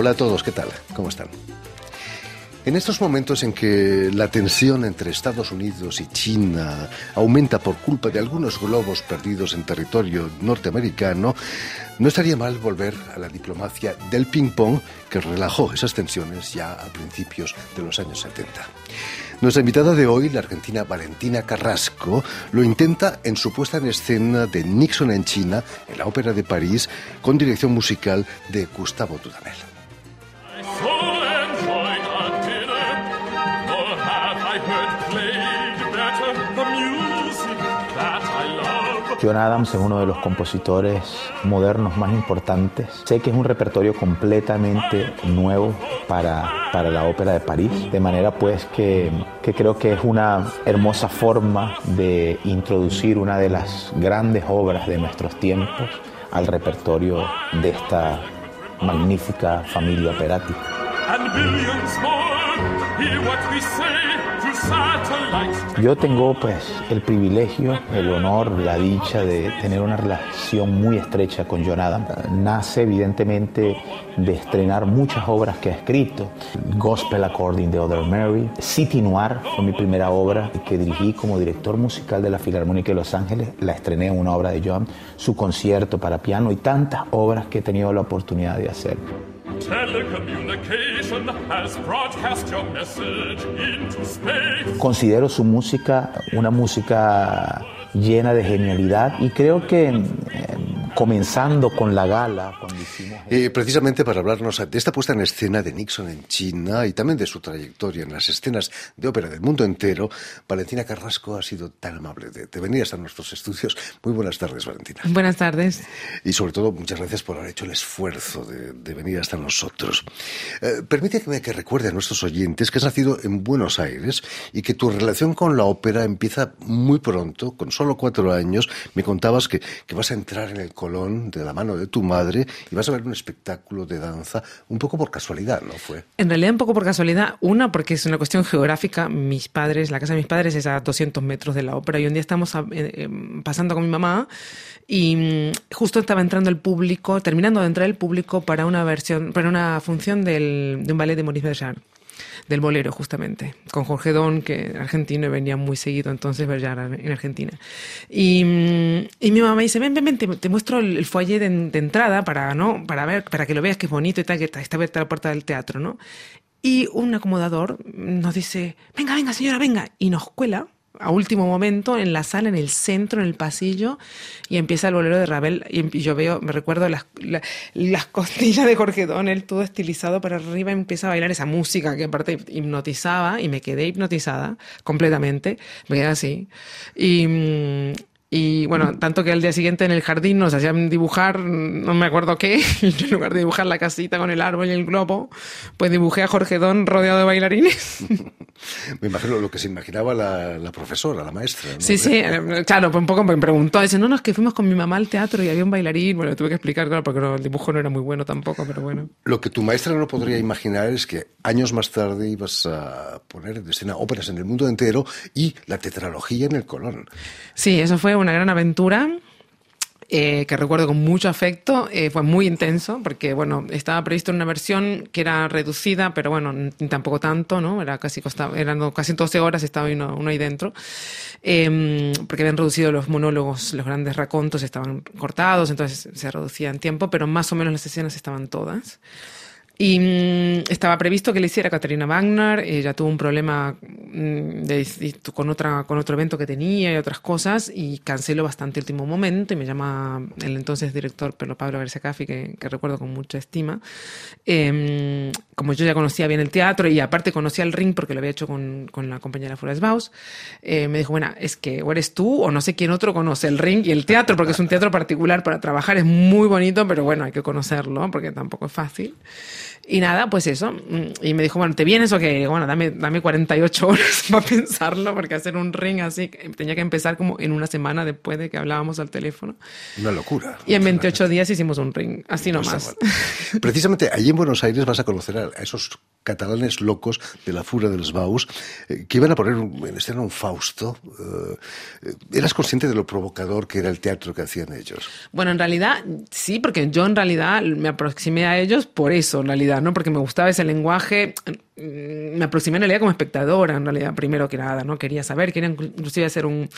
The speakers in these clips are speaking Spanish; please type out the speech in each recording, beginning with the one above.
Hola a todos, ¿qué tal? ¿Cómo están? En estos momentos en que la tensión entre Estados Unidos y China aumenta por culpa de algunos globos perdidos en territorio norteamericano, no estaría mal volver a la diplomacia del ping-pong que relajó esas tensiones ya a principios de los años 70. Nuestra invitada de hoy, la argentina Valentina Carrasco, lo intenta en su puesta en escena de Nixon en China, en la Ópera de París, con dirección musical de Gustavo Dudamel. John Adams es uno de los compositores modernos más importantes. Sé que es un repertorio completamente nuevo para, para la ópera de París, de manera pues que, que creo que es una hermosa forma de introducir una de las grandes obras de nuestros tiempos al repertorio de esta magnífica familia operática. Yo tengo pues el privilegio, el honor, la dicha de tener una relación muy estrecha con John Adams. Nace evidentemente de estrenar muchas obras que ha escrito. Gospel According de Other Mary, City Noir fue mi primera obra que dirigí como director musical de la Filarmónica de Los Ángeles. La estrené en una obra de John, su concierto para piano y tantas obras que he tenido la oportunidad de hacer. Considero su música una música llena de genialidad y creo que comenzando con la gala, cuando hicimos... Eh, precisamente para hablarnos de esta puesta en escena de Nixon en China y también de su trayectoria en las escenas de ópera del mundo entero, Valentina Carrasco ha sido tan amable de, venir hasta nuestros estudios. Muy buenas tardes, Valentina. Buenas tardes. Y sobre todo, muchas gracias por haber hecho el esfuerzo de, venir hasta nosotros. Eh, permíteme que recuerde a nuestros oyentes que has nacido en Buenos Aires y que tu relación con la ópera empieza muy pronto, con solo cuatro años. Me contabas que, que vas a entrar en el de la mano de tu madre y vas a ver un espectáculo de danza un poco por casualidad, ¿no fue? En realidad un poco por casualidad. Una, porque es una cuestión geográfica. Mis padres, la casa de mis padres es a 200 metros de la ópera y un día estamos eh, eh, pasando con mi mamá y mm, justo estaba entrando el público, terminando de entrar el público para una versión, para una función del, de un ballet de Maurice Béjart del bolero, justamente, con Jorge Don, que argentino y venía muy seguido entonces Berger en Argentina. Y, mm, y, mi mamá dice, ven, ven, ven, te, muestro el, foyer de, entrada para, ¿no? para, ver, para que lo veas que es bonito y tal, que está, está abierta la puerta del teatro, ¿no? Y un acomodador nos dice, venga, venga, señora, venga, y nos cuela a último momento en la sala, en el centro, en el pasillo, y empieza el bolero de Ravel. Y, yo veo, me recuerdo las, las costillas de Jorge Donel, todo estilizado para arriba, empieza a bailar esa música que aparte hipnotizaba, y me quedé hipnotizada completamente. Me quedé así. Y, mm, y bueno, tanto que al día siguiente en el jardín nos hacían dibujar, no me acuerdo qué, en lugar de dibujar la casita con el árbol y el globo, pues dibujé a Jorge Don rodeado de bailarines. me imagino lo que se imaginaba la, profesora, la maestra. Sí, sí, eh, claro, pues un poco me preguntó, dice, no, no, es que fuimos con mi mamá al teatro y había un bailarín, bueno, tuve que explicar, claro, porque el dibujo no era muy bueno tampoco, pero bueno. Lo que tu maestra no podría imaginar es que años más tarde ibas a poner en escena óperas en el mundo entero y la tetralogía en el Colón. Sí, eso fue una gran aventura. Eh, que recuerdo con mucho afecto, eh, fue muy intenso, porque bueno, estaba previsto una versión que era reducida, pero bueno, tampoco tanto, ¿no? Era casi costaba, eran casi 12 horas, estaba uno, uno ahí dentro, em, porque habían reducido los monólogos, los grandes racontos estaban cortados, entonces se reducía en tiempo, pero más o menos las escenas estaban todas. Y mm, estaba previsto que le hiciera Caterina Wagner, ella tuvo un problema mm, con, otra, con otro evento que tenía y otras cosas, y canceló bastante último momento, y me llama el entonces director Pedro Pablo García Caffi, que, recuerdo con mucha estima. Em, como yo ya conocía bien el teatro, y aparte conocía el ring porque lo había hecho con, con la compañera Flores Baus, eh, me dijo, bueno, es que o eres tú o no sé quién otro conoce el ring y el teatro, porque es un teatro particular para trabajar, es muy bonito, pero bueno, hay que conocerlo, porque tampoco es fácil. Y nada, pues eso. Y me dijo, bueno, ¿te vienes o qué? Bueno, dame, dame 48 horas para pensarlo, porque hacer un ring así tenía que empezar como en una semana después de que hablábamos al teléfono. Una locura. Y en 28 días hicimos un ring, así nomás. Precisamente allí en Buenos Aires vas a conocer a esos catalanes locos de la Fura de los Baus, eh, que iban a poner en escena un Fausto. Eh, ¿Eras consciente de lo provocador que era el teatro que hacían ellos? Bueno, en realidad sí, porque yo en realidad me aproximé a ellos por eso, en realidad, ¿no? Porque me gustaba ese lenguaje Mm, me aproximé en realidad como espectadora, en realidad, primero que nada, ¿no? Quería saber, quería inclusive hacer un,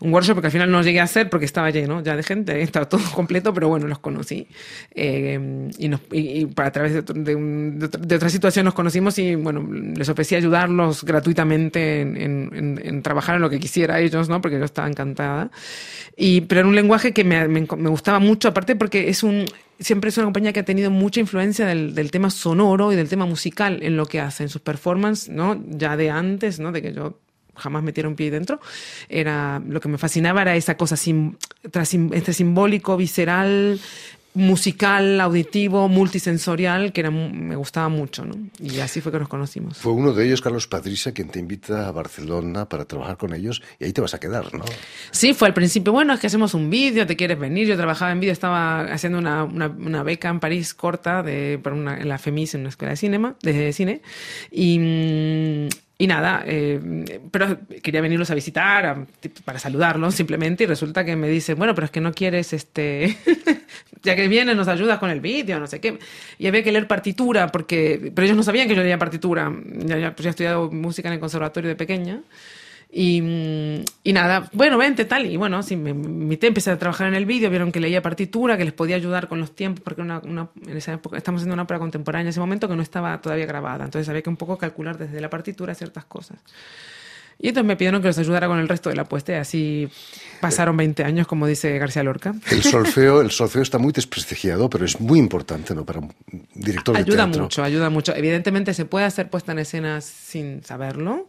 workshop, porque al final no llegué a hacer porque estaba lleno ya de gente, estaba todo completo, pero bueno, los conocí. Eh, y, nos, y, a través de, de, otra situación nos conocimos y, bueno, les ofrecí ayudarlos gratuitamente en, trabajar en lo que quisiera ellos, ¿no? Porque yo estaba encantada. Y, pero era un lenguaje que me, me gustaba mucho, aparte porque es un, siempre es una compañía que ha tenido mucha influencia del, del, tema sonoro y del tema musical en lo que hace, en sus performances, ¿no? Ya de antes, ¿no? De que yo jamás metiera un pie dentro. Era, lo que me fascinaba era esa cosa, sim, tras, este simbólico, visceral, musical, auditivo, multisensorial, que era, me gustaba mucho, ¿no? Y así fue que nos conocimos. Fue uno de ellos, Carlos Patricia, quien te invita a Barcelona para trabajar con ellos y ahí te vas a quedar, ¿no? Sí, fue al principio, bueno, es que hacemos un vídeo, te quieres venir. Yo trabajaba en vídeo, estaba haciendo una, una, una, beca en París corta de, una, en la FEMIS, en una escuela de, cinema, de cine, y, y nada, eh, pero quería venirlos a visitar a, para saludarlos simplemente y resulta que me dice, bueno, pero es que no quieres, este, ya que vienes nos ayudas con el vídeo, no sé qué. Y había que leer partitura, porque, pero ellos no sabían que yo leía partitura. Ya, ya, pues ya he estudiado música en el conservatorio de pequeña. Y, y, nada, bueno, vente tal. Y bueno, sí, me invité, empecé a trabajar en el vídeo, vieron que leía partitura, que les podía ayudar con los tiempos, porque una, una, en esa época estamos haciendo una ópera contemporánea en ese momento que no estaba todavía grabada. Entonces había que un poco calcular desde la partitura ciertas cosas. Y entonces me pidieron que los ayudara con el resto de la puesta y así pasaron 20 años, como dice García Lorca. El solfeo, el solfeo está muy desprestigiado, pero es muy importante ¿no? para un director de ayuda teatro. Ayuda mucho, ayuda mucho. Evidentemente se puede hacer puesta en escena sin saberlo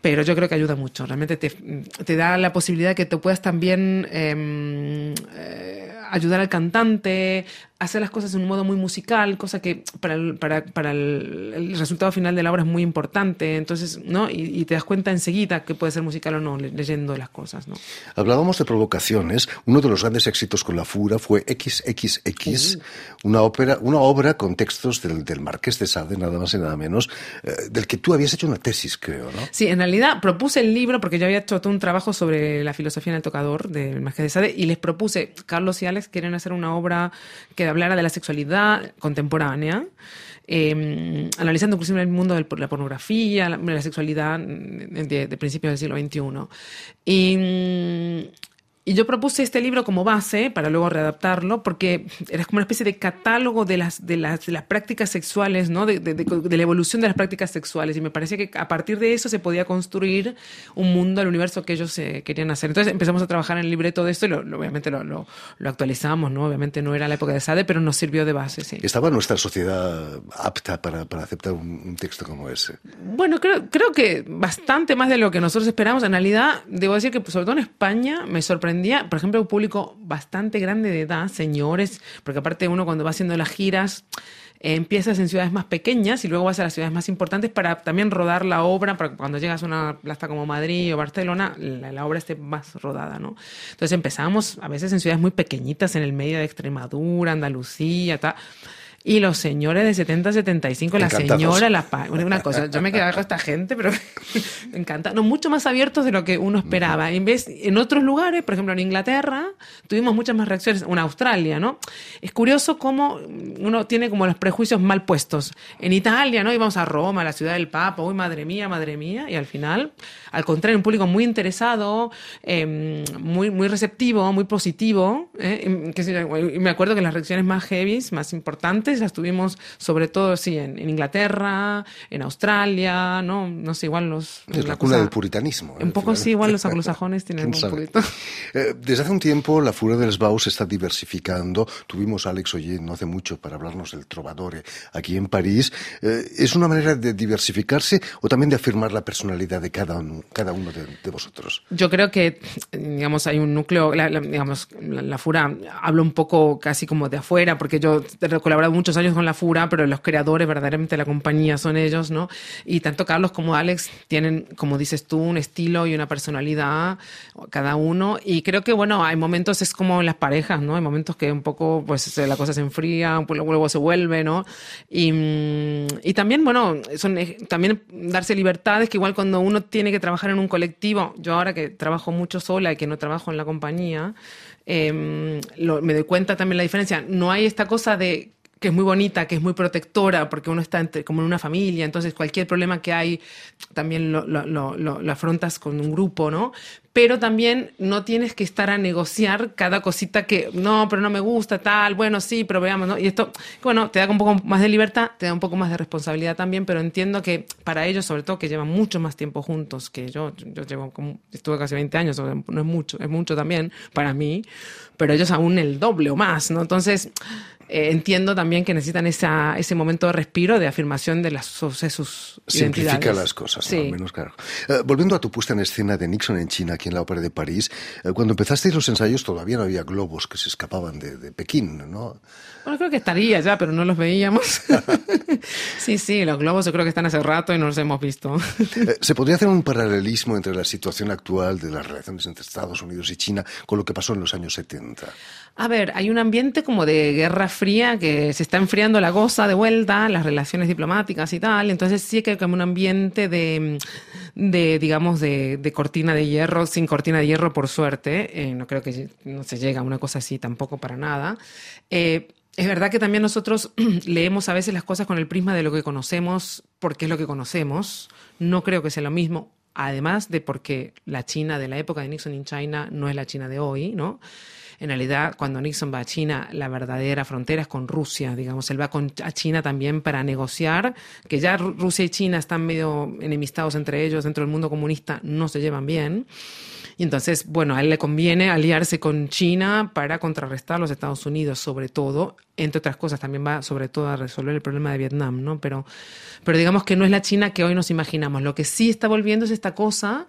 pero yo creo que ayuda mucho. Realmente te, da la posibilidad de que te puedas también eh, eh, ayudar al cantante, hacer las cosas en un modo muy musical, cosa que para el, para, para el, el resultado final de la obra es muy importante. Entonces, ¿no? Y, y, te das cuenta enseguida que puede ser musical o no, leyendo las cosas, ¿no? Hablábamos de provocaciones. Uno de los grandes éxitos con la Fura fue XXX, una ópera, una obra con textos del, del Marqués de Sade, nada más y nada menos, eh, del que tú habías hecho una tesis, creo, ¿no? Sí, en realidad propuse el libro porque yo había hecho todo un trabajo sobre la filosofía en el tocador del Marqués de Sade y les propuse, Carlos y Alex quieren hacer una obra que hablara de la sexualidad contemporánea, eh, analizando inclusive el mundo de la pornografía, la, la sexualidad de, de, principios del siglo XXI. Y, y yo propuse este libro como base para luego readaptarlo, porque era como una especie de catálogo de las, de las, de las prácticas sexuales, ¿no? De, de, de, la evolución de las prácticas sexuales. Y me parecía que a partir de eso se podía construir un mundo, el universo que ellos eh, querían hacer. Entonces empezamos a trabajar en el libreto de esto y lo, lo, obviamente lo, lo, actualizamos, ¿no? Obviamente no era la época de Sade, pero nos sirvió de base, sí. ¿Estaba nuestra sociedad apta para, para aceptar un, un, texto como ese? Bueno, creo, creo que bastante más de lo que nosotros esperamos. En realidad, debo decir que, pues, sobre todo en España, me sorprendió por ejemplo, un público bastante grande de edad, señores, porque aparte uno cuando va haciendo las giras, eh, empiezas en ciudades más pequeñas y luego vas a las ciudades más importantes para también rodar la obra, para cuando llegas a una plaza como Madrid o Barcelona, la, la, obra esté más rodada, ¿no? Entonces empezamos a veces en ciudades muy pequeñitas, en el medio de Extremadura, Andalucía, tal. Y los señores de 70, 75, la señora, la una cosa, yo me quedaba con esta gente, pero me encanta. No, mucho más abiertos de lo que uno esperaba. En vez, en otros lugares, por ejemplo en Inglaterra, tuvimos muchas más reacciones, en Australia, ¿no? Es curioso cómo uno tiene como los prejuicios mal puestos. En Italia, ¿no? Íbamos a Roma, la ciudad del Papa, uy, madre mía, madre mía, y al final, al contrario, un público muy interesado, eh, muy, muy receptivo, muy positivo, ¿eh? que, y me acuerdo que las reacciones más heavy, más importantes, las tuvimos sobre todo sí, en, en, Inglaterra, en Australia, ¿no? No sé, igual los... Es la, cuna cosa, del puritanismo. ¿eh? Un poco sí, igual los anglosajones tienen un poquito. Eh, desde hace un tiempo la Fura de los Baus se está diversificando. Tuvimos a Alex Oye no hace mucho para hablarnos del Trovadore aquí en París. Eh, ¿Es una manera de diversificarse o también de afirmar la personalidad de cada uno, cada uno de, de vosotros? Yo creo que, digamos, hay un núcleo, la, la, digamos, la, la Fura habla un poco casi como de afuera, porque yo he colaborado muchos años con la Fura, pero los creadores verdaderamente de la compañía son ellos, ¿no? Y tanto Carlos como Alex tienen, como dices tú, un estilo y una personalidad cada uno. Y creo que, bueno, hay momentos, es como en las parejas, ¿no? Hay momentos que un poco, pues la cosa se enfría, pues luego se vuelve, ¿no? Y, mm, y también, bueno, son, también darse libertades que igual cuando uno tiene que trabajar en un colectivo, yo ahora que trabajo mucho sola y que no trabajo en la compañía, Em, me doy cuenta también la diferencia. No hay esta cosa de que es muy bonita, que es muy protectora, porque uno está como en una familia, entonces cualquier problema que hay también lo, lo, afrontas con un grupo, ¿no? Pero también no tienes que estar a negociar cada cosita que, no, pero no me gusta, tal, bueno, sí, pero veamos, ¿no? Y esto, bueno, te da un poco más de libertad, te da un poco más de responsabilidad también, pero entiendo que para ellos, sobre todo, que llevan mucho más tiempo juntos que yo, yo llevo como, estuve casi 20 años, no es mucho, es mucho también para mí, pero ellos aún el doble o más, ¿no? Entonces, eh, entiendo también que necesitan esa, ese momento de respiro, de afirmación de, las, sus Simplifica las cosas, al menos claro. Eh, volviendo a tu puesta en escena de Nixon en China, aquí en la Ópera de París, eh, cuando empezasteis los ensayos todavía no había globos que se escapaban de, de Pekín, ¿no? Bueno, creo que estaría ya, pero no los veíamos. sí, sí, los globos yo creo que están hace rato y no los hemos visto. ¿Se podría hacer un paralelismo entre la situación actual de las relaciones entre Estados Unidos y China con lo que pasó en los años 70? A ver, hay un ambiente como de guerra fría que se está enfriando la cosa de vuelta, las relaciones diplomáticas y tal. Entonces sí que hay como un ambiente de, de digamos, de, de, cortina de hierro, sin cortina de hierro, por suerte. Eh, no creo que no se llegue a una cosa así tampoco para nada. Eh, es verdad que también nosotros leemos a veces las cosas con el prisma de lo que conocemos, porque es lo que conocemos. No creo que sea lo mismo, además de porque la China de la época de Nixon en China no es la China de hoy, ¿no? En realidad, cuando Nixon va a China, la verdadera frontera es con Rusia, digamos. Él va a China también para negociar, que ya Rusia y China están medio enemistados entre ellos, dentro del mundo comunista no se llevan bien. Y entonces, bueno, a él le conviene aliarse con China para contrarrestar a los Estados Unidos, sobre todo, entre otras cosas, también va sobre todo a resolver el problema de Vietnam, ¿no? Pero, pero digamos que no es la China que hoy nos imaginamos. Lo que sí está volviendo es esta cosa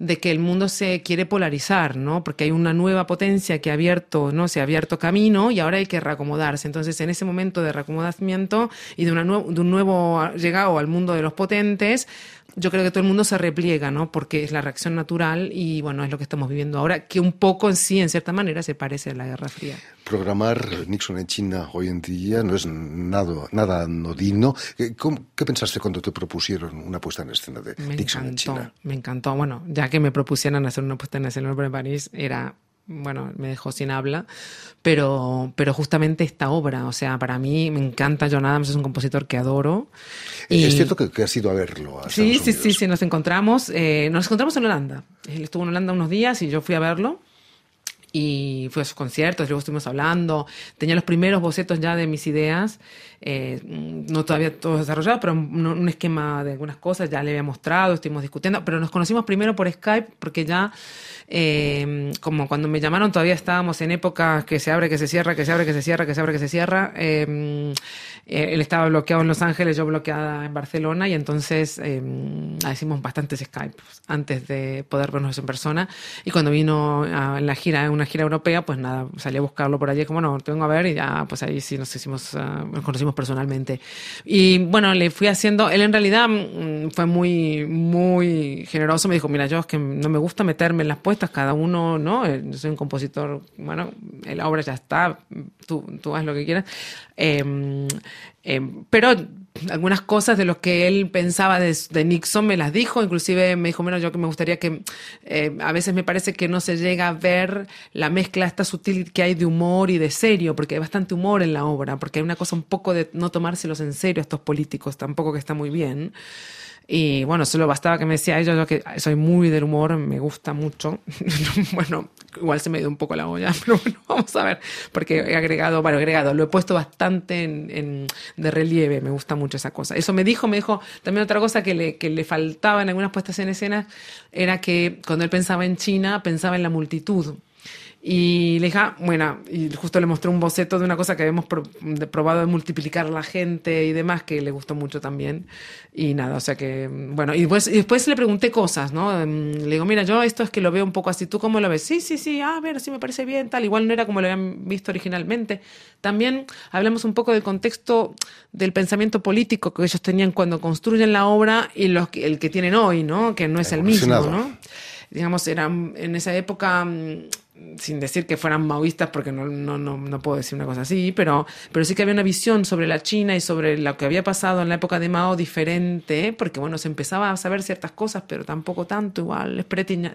de que el mundo se quiere polarizar, ¿no? Porque hay una nueva potencia que ha abierto, ¿no? Se ha abierto camino y ahora hay que reacomodarse. Entonces, en ese momento de reacomodamiento y de, una de un nuevo llegado al mundo de los potentes, yo creo que todo el mundo se repliega, ¿no? Porque es la reacción natural y bueno, es lo que estamos viviendo ahora, que un poco en sí, en cierta manera, se parece a la Guerra Fría. Programar Nixon en China hoy en día no es nada, nada anodino. ¿Qué pensaste cuando te propusieron una puesta en escena de Nixon en China? Me encantó. Bueno, ya que me propusieran hacer una puesta en escena en París, era bueno, me dejó sin habla, pero, pero justamente esta obra, o sea, para mí me encanta John Adams, es un compositor que adoro. Y... Es cierto que, que has ido a verlo. A sí, sí, sí, sí, nos encontramos, eh, nos encontramos en Holanda. Él estuvo en Holanda unos días y yo fui a verlo y fui a sus conciertos, luego estuvimos hablando, tenía los primeros bocetos ya de mis ideas, eh, no todavía todo desarrollado, pero un, esquema de algunas cosas ya le había mostrado, estuvimos discutiendo, pero nos conocimos primero por Skype porque ya eh, como cuando me llamaron todavía estábamos en épocas que se abre, que se cierra, que se abre, que se cierra, que se abre, que se cierra. Eh, él estaba bloqueado en Los Ángeles, yo bloqueada en Barcelona y entonces hicimos bastantes Skype antes de poder vernos en persona. Y cuando vino en la gira, en una gira europea, pues nada, salí a buscarlo por allí, como no, te vengo a ver y ya, pues ahí sí nos hicimos, uh, nos conocimos personalmente. Y bueno, le fui haciendo, él en realidad mm, fue muy, muy generoso, me dijo, mira, yo es que no me gusta meterme en las puestas cada uno, ¿no? Eh, yo soy un compositor, bueno, la obra ya está, tú, tú haz lo que quieras. Em, em, pero algunas cosas de lo que él pensaba de, Nixon me las dijo, inclusive me dijo, bueno, yo que me gustaría que eh, a veces me parece que no se llega a ver la mezcla esta sutil que hay de humor y de serio, porque hay bastante humor en la obra, porque hay una cosa un poco de no tomárselos en serio estos políticos, tampoco que está muy bien. Y bueno, solo bastaba que me decía ellos, yo que soy muy del humor, me gusta mucho. bueno, igual se me dio un poco la olla, pero bueno, vamos a ver, porque he agregado, bueno, agregado, lo he puesto bastante en, de relieve, me gusta mucho esa cosa. Eso me dijo, me dijo también otra cosa que le, que le faltaba en algunas puestas en escena, era que cuando él pensaba en China, pensaba en la multitud Y le dije, ah, bueno, y justo le mostré un boceto de una cosa que habíamos probado de multiplicar la gente y demás, que le gustó mucho también. Y nada, o sea que, bueno, y después, y después le pregunté cosas, ¿no? Em, le digo, mira, yo esto es que lo veo un poco así, ¿tú cómo lo ves? Sí, sí, sí, ah, a ver, sí me parece bien, tal. Igual no era como lo habían visto originalmente. También hablamos un poco del contexto del pensamiento político que ellos tenían cuando construyen la obra y los, el que tienen hoy, ¿no? Que no es el mismo, ¿no? Digamos, eran en esa época mm, sin decir que fueran maoístas, porque no, no, no, no, puedo decir una cosa así, pero, pero sí que había una visión sobre la China y sobre lo que había pasado en la época de Mao diferente, porque bueno, se empezaba a saber ciertas cosas, pero tampoco tanto, igual,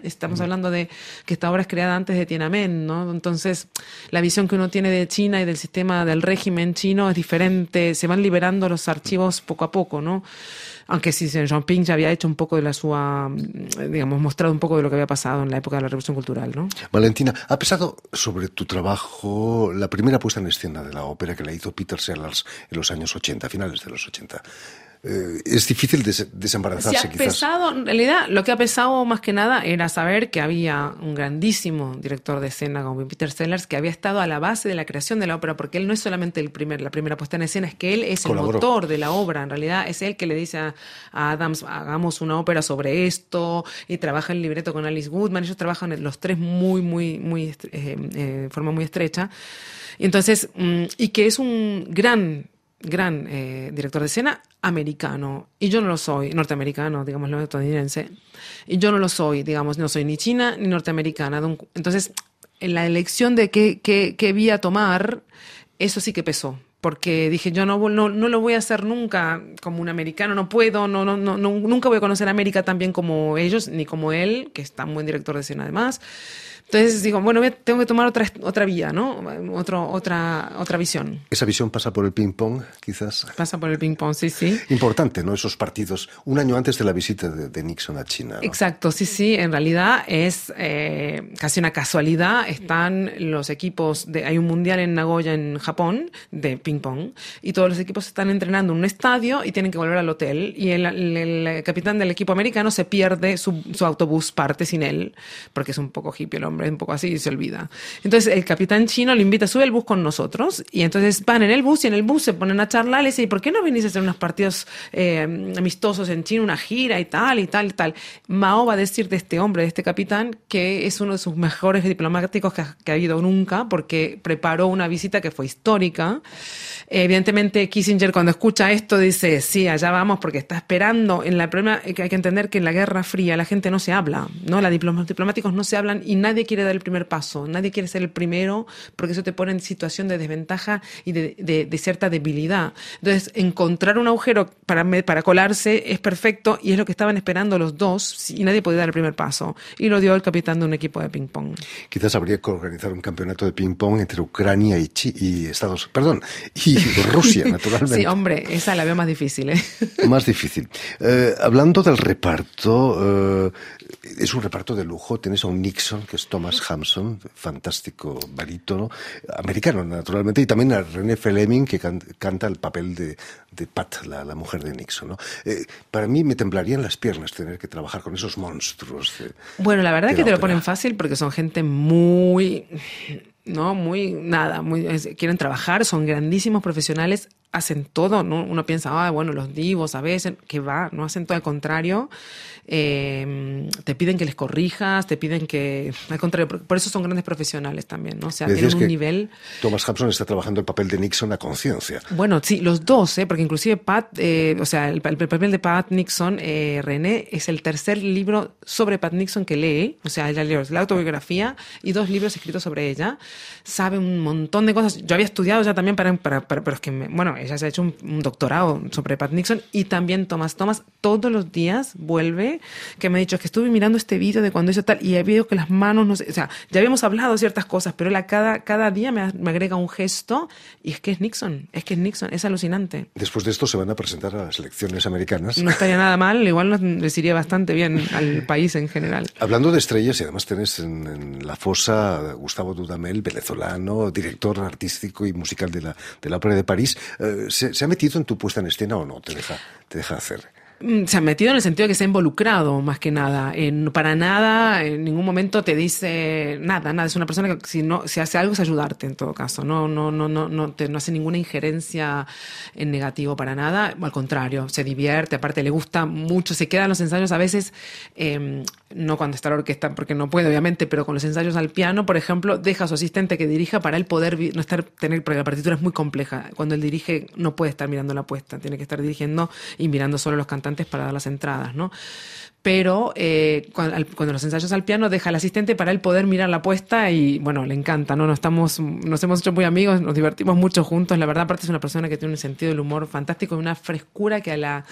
estamos hablando de que esta obra es creada antes de Tiananmen, ¿no? Entonces, la visión que uno tiene de China y del sistema del régimen chino es diferente, se van liberando los archivos poco a poco, ¿no? aunque sí, Xi Jinping ya había hecho un poco de la sua, digamos, mostrado un poco de lo que había pasado en la época de la Revolución Cultural, ¿no? Valentina, ha pesado sobre tu trabajo la primera puesta en escena de la ópera que la hizo Peter Sellers en los años 80, finales de los 80. Eh, es difícil desembarazarse. Si ha pesado, en realidad, lo que ha pesado más que nada era saber que había un grandísimo director de escena como Peter Sellers que había estado a la base de la creación de la ópera, porque él no es solamente el primer, la primera puesta en escena, es que él es el motor de la obra. En realidad, es él que le dice a, Adams, hagamos una ópera sobre esto, y trabaja el libreto con Alice Goodman. Ellos trabajan los tres muy, muy, muy, eh, eh, forma muy estrecha. Y entonces, mm, y que es un gran gran eh, director de escena americano y yo no lo soy, norteamericano, digamos, estadounidense, y yo no lo soy, digamos, no soy ni china ni norteamericana. Entonces, en la elección de qué, qué, qué vía tomar, eso sí que pesó. Porque dije, yo no, no, no, lo voy a hacer nunca como un americano, no puedo, no, no, no, nunca voy a conocer América tan bien como ellos, ni como él, que es tan buen director de escena además. Entonces digo, bueno, tengo que tomar otra, otra vía, ¿no? Otro, otra, otra visión. Esa visión pasa por el ping-pong, quizás. Pasa por el ping-pong, sí, sí. Importante, ¿no? Esos partidos, un año antes de la visita de, Nixon a China. Exacto, sí, sí. En realidad es eh, casi una casualidad. Están los equipos, de, hay un mundial en Nagoya, en Japón, de ping-pong, y todos los equipos están entrenando en un estadio y tienen que volver al hotel. Y el, el, capitán del equipo americano se pierde, su, su autobús parte sin él, porque es un poco hippie el hombre un poco así y se olvida. Entonces el capitán chino le invita, sube el bus con nosotros y entonces van en el bus y en el bus se ponen a charlar y le dice, ¿por qué no venís a hacer unos partidos eh, amistosos en China, una gira y tal y tal y tal? Mao va a decir de este hombre, de este capitán, que es uno de sus mejores diplomáticos que ha, habido nunca porque preparó una visita que fue histórica. evidentemente Kissinger cuando escucha esto dice, sí, allá vamos porque está esperando. En la problema que hay que entender que en la Guerra Fría la gente no se habla, ¿no? Los diplomáticos no se hablan y nadie quiere dar el primer paso, nadie quiere ser el primero porque eso te pone en situación de desventaja y de, cierta debilidad. Entonces, encontrar un agujero para, para colarse es perfecto y es lo que estaban esperando los dos y nadie podía dar el primer paso. Y lo dio el capitán de un equipo de ping-pong. Quizás habría que organizar un campeonato de ping-pong entre Ucrania y, y Estados perdón, y Rusia, naturalmente. sí, hombre, esa la veo más difícil. ¿eh? Más difícil. Eh, hablando del reparto, eh, es un reparto de lujo. Tienes a un Nixon, que es Thomas Hampson, fantástico barítono, americano naturalmente, y también a René Fleming, que canta el papel de, Pat, la, mujer de Nixon. Eh, para mí me temblarían las piernas tener que trabajar con esos monstruos. bueno, la verdad es que te lo ponen fácil porque son gente muy no muy nada muy quieren trabajar son grandísimos profesionales hacen todo no uno piensa ah bueno los divos a veces que va no hacen todo al contrario eh, te piden que les corrijas, te piden que, al contrario, por eso son grandes profesionales también, ¿no? O sea, tienen un nivel... Thomas Hampson está trabajando el papel de Nixon a conciencia. Bueno, sí, los dos, ¿eh? porque inclusive Pat, eh, o sea, el, papel de Pat Nixon, eh, René, es el tercer libro sobre Pat Nixon que lee, o sea, ella lee la autobiografía y dos libros escritos sobre ella. Sabe un montón de cosas. Yo había estudiado ya también para, para, pero es que, bueno, ella se ha hecho un, un doctorado sobre Pat Nixon y también Thomas. Thomas todos los días vuelve que me ha dicho que estuve mirando este vídeo de cuando hizo tal y he visto que las manos, no sé, o sea, ya habíamos hablado ciertas cosas, pero él cada, cada día me, agrega un gesto y es que es Nixon, es que es Nixon, es alucinante. Después de esto se van a presentar a las elecciones americanas. No estaría nada mal, igual nos les iría bastante bien al país en general. Hablando de estrellas, y además tenés en, la fosa Gustavo Dudamel, venezolano, director artístico y musical de la, de la Ópera de París, eh, ¿se, ha metido en tu puesta en escena o no? ¿Te deja, te deja hacer? Mm, se ha metido en el sentido de que se ha involucrado más que nada. Para nada, en ningún momento te dice nada, nada. Es una persona que si no, si hace algo es ayudarte en todo caso. No, no, no, no, no, te, no hace ninguna injerencia en negativo para nada. Al contrario, se divierte, aparte le gusta mucho, se quedan los ensayos a veces, eh, no cuando está la orquesta, porque no puede, obviamente, pero con los ensayos al piano, por ejemplo, deja a su asistente que dirija para él poder no estar, tener, porque la partitura es muy compleja. Cuando él dirige, no puede estar mirando la puesta, tiene que estar dirigiendo y mirando solo los cantantes para dar las entradas, ¿no? Pero eh, cuando, los ensayos al piano deja al asistente para él poder mirar la puesta y bueno, le encanta, ¿no? Nos, estamos, nos hemos hecho muy amigos, nos divertimos mucho juntos. La verdad, aparte es una persona que tiene un sentido del humor fantástico y una frescura que a la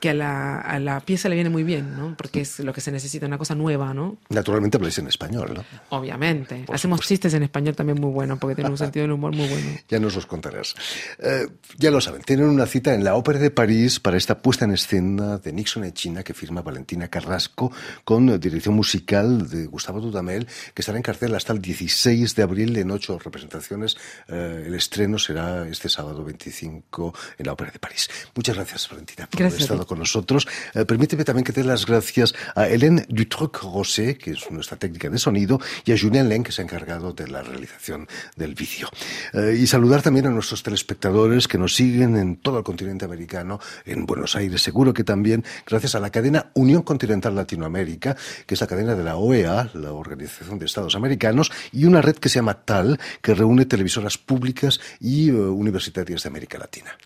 que a la, a la, pieza le viene muy bien, ¿no? Porque es lo que se necesita, una cosa nueva, ¿no? Naturalmente habláis en español, ¿no? Obviamente. Hacemos chistes en español también muy buenos, porque tiene un sentido del humor muy bueno. ya nos los contarás. Eh, ya lo saben, tienen una cita en la Ópera de París para esta puesta en escena de Nixon en China que firma Valentina Carrasco con dirección musical de Gustavo Dudamel, que estará en cartel hasta el 16 de abril en ocho representaciones. Eh, el estreno será este sábado 25 en la Ópera de París. Muchas gracias, Valentina, por haber estado con nosotros. Eh, permíteme también que dé las gracias a Hélène Dutruc-Rosé, que es nuestra técnica de sonido, y a Julien Len, que se ha encargado de la realización del vídeo. Eh, y saludar también a nuestros telespectadores que nos siguen en todo el continente americano, en Buenos Aires, seguro que también gracias a la cadena Unión Continental Latinoamérica, que es la cadena de la OEA, la Organización de Estados Americanos, y una red que se llama TAL, que reúne televisoras públicas y uh, universitarias de América Latina.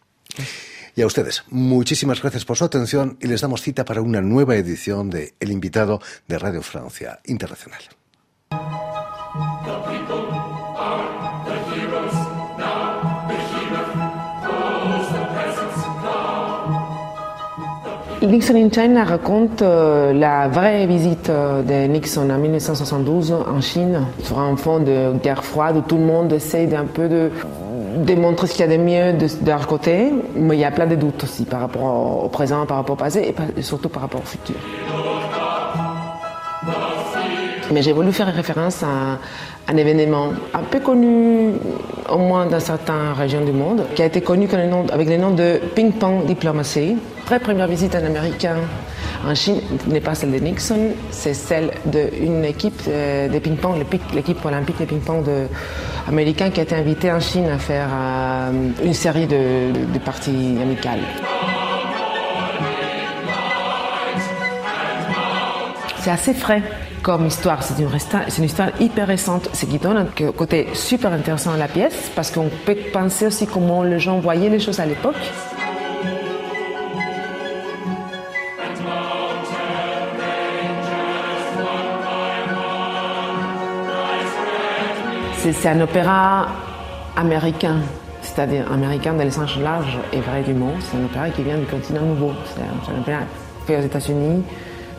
Y a ustedes, muchísimas gracias por su atención y les damos cita para una nueva edición de El invitado de Radio Francia Internacional. Nixon in China raconte euh, la vraie visite euh, de Nixon en 1972 en Chine sur un fond de guerre froide où tout le monde essaie d'un peu de démontrer ce qu'il y a de mieux de, leur côté, mais il y a plein de doutes aussi par rapport au, présent, par rapport au passé et, surtout par rapport au futur. Mais j'ai voulu faire référence à un événement un peu connu, au moins dans certaines régions du monde, qui a été connu avec le nom de Ping Pong Diplomacy. Très première visite d'un Américain en Chine n'est pas celle de Nixon, c'est celle d'une équipe de ping-pong, l'équipe olympique de ping-pong américain qui a été invitée en Chine à faire euh, une série de parties amicales. C'est assez frais comme histoire. C'est une, histoire hyper récente, ce qui donne un côté super intéressant à la pièce, parce qu'on peut penser aussi comment les gens voyaient les choses à l'époque. C'est un opéra américain, c'est-à-dire américain dans le sens large et vrai du mot. C'est un opéra qui vient du continent nouveau. C'est un, opéra fait aux États-Unis,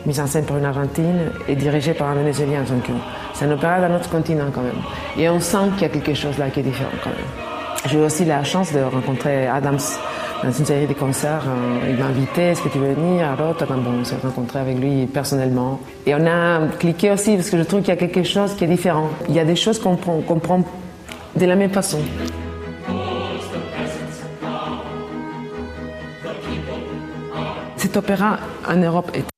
mis en scène par une Argentine et dirigé par un Vénézuélien. Donc c'est un opéra d'un autre continent quand même. Et on sent qu'il y a quelque chose là qui est différent quand même. J'ai eu aussi la chance de rencontrer Adams dans une série de concerts. Euh, il m'a invité, est-ce que tu veux venir? Alors, on s'est rencontré avec lui personnellement. Et on a cliqué aussi parce que je trouve qu'il y a quelque chose qui est différent. Il y a des choses qu'on comprend de la même façon. Cet opéra en Europe est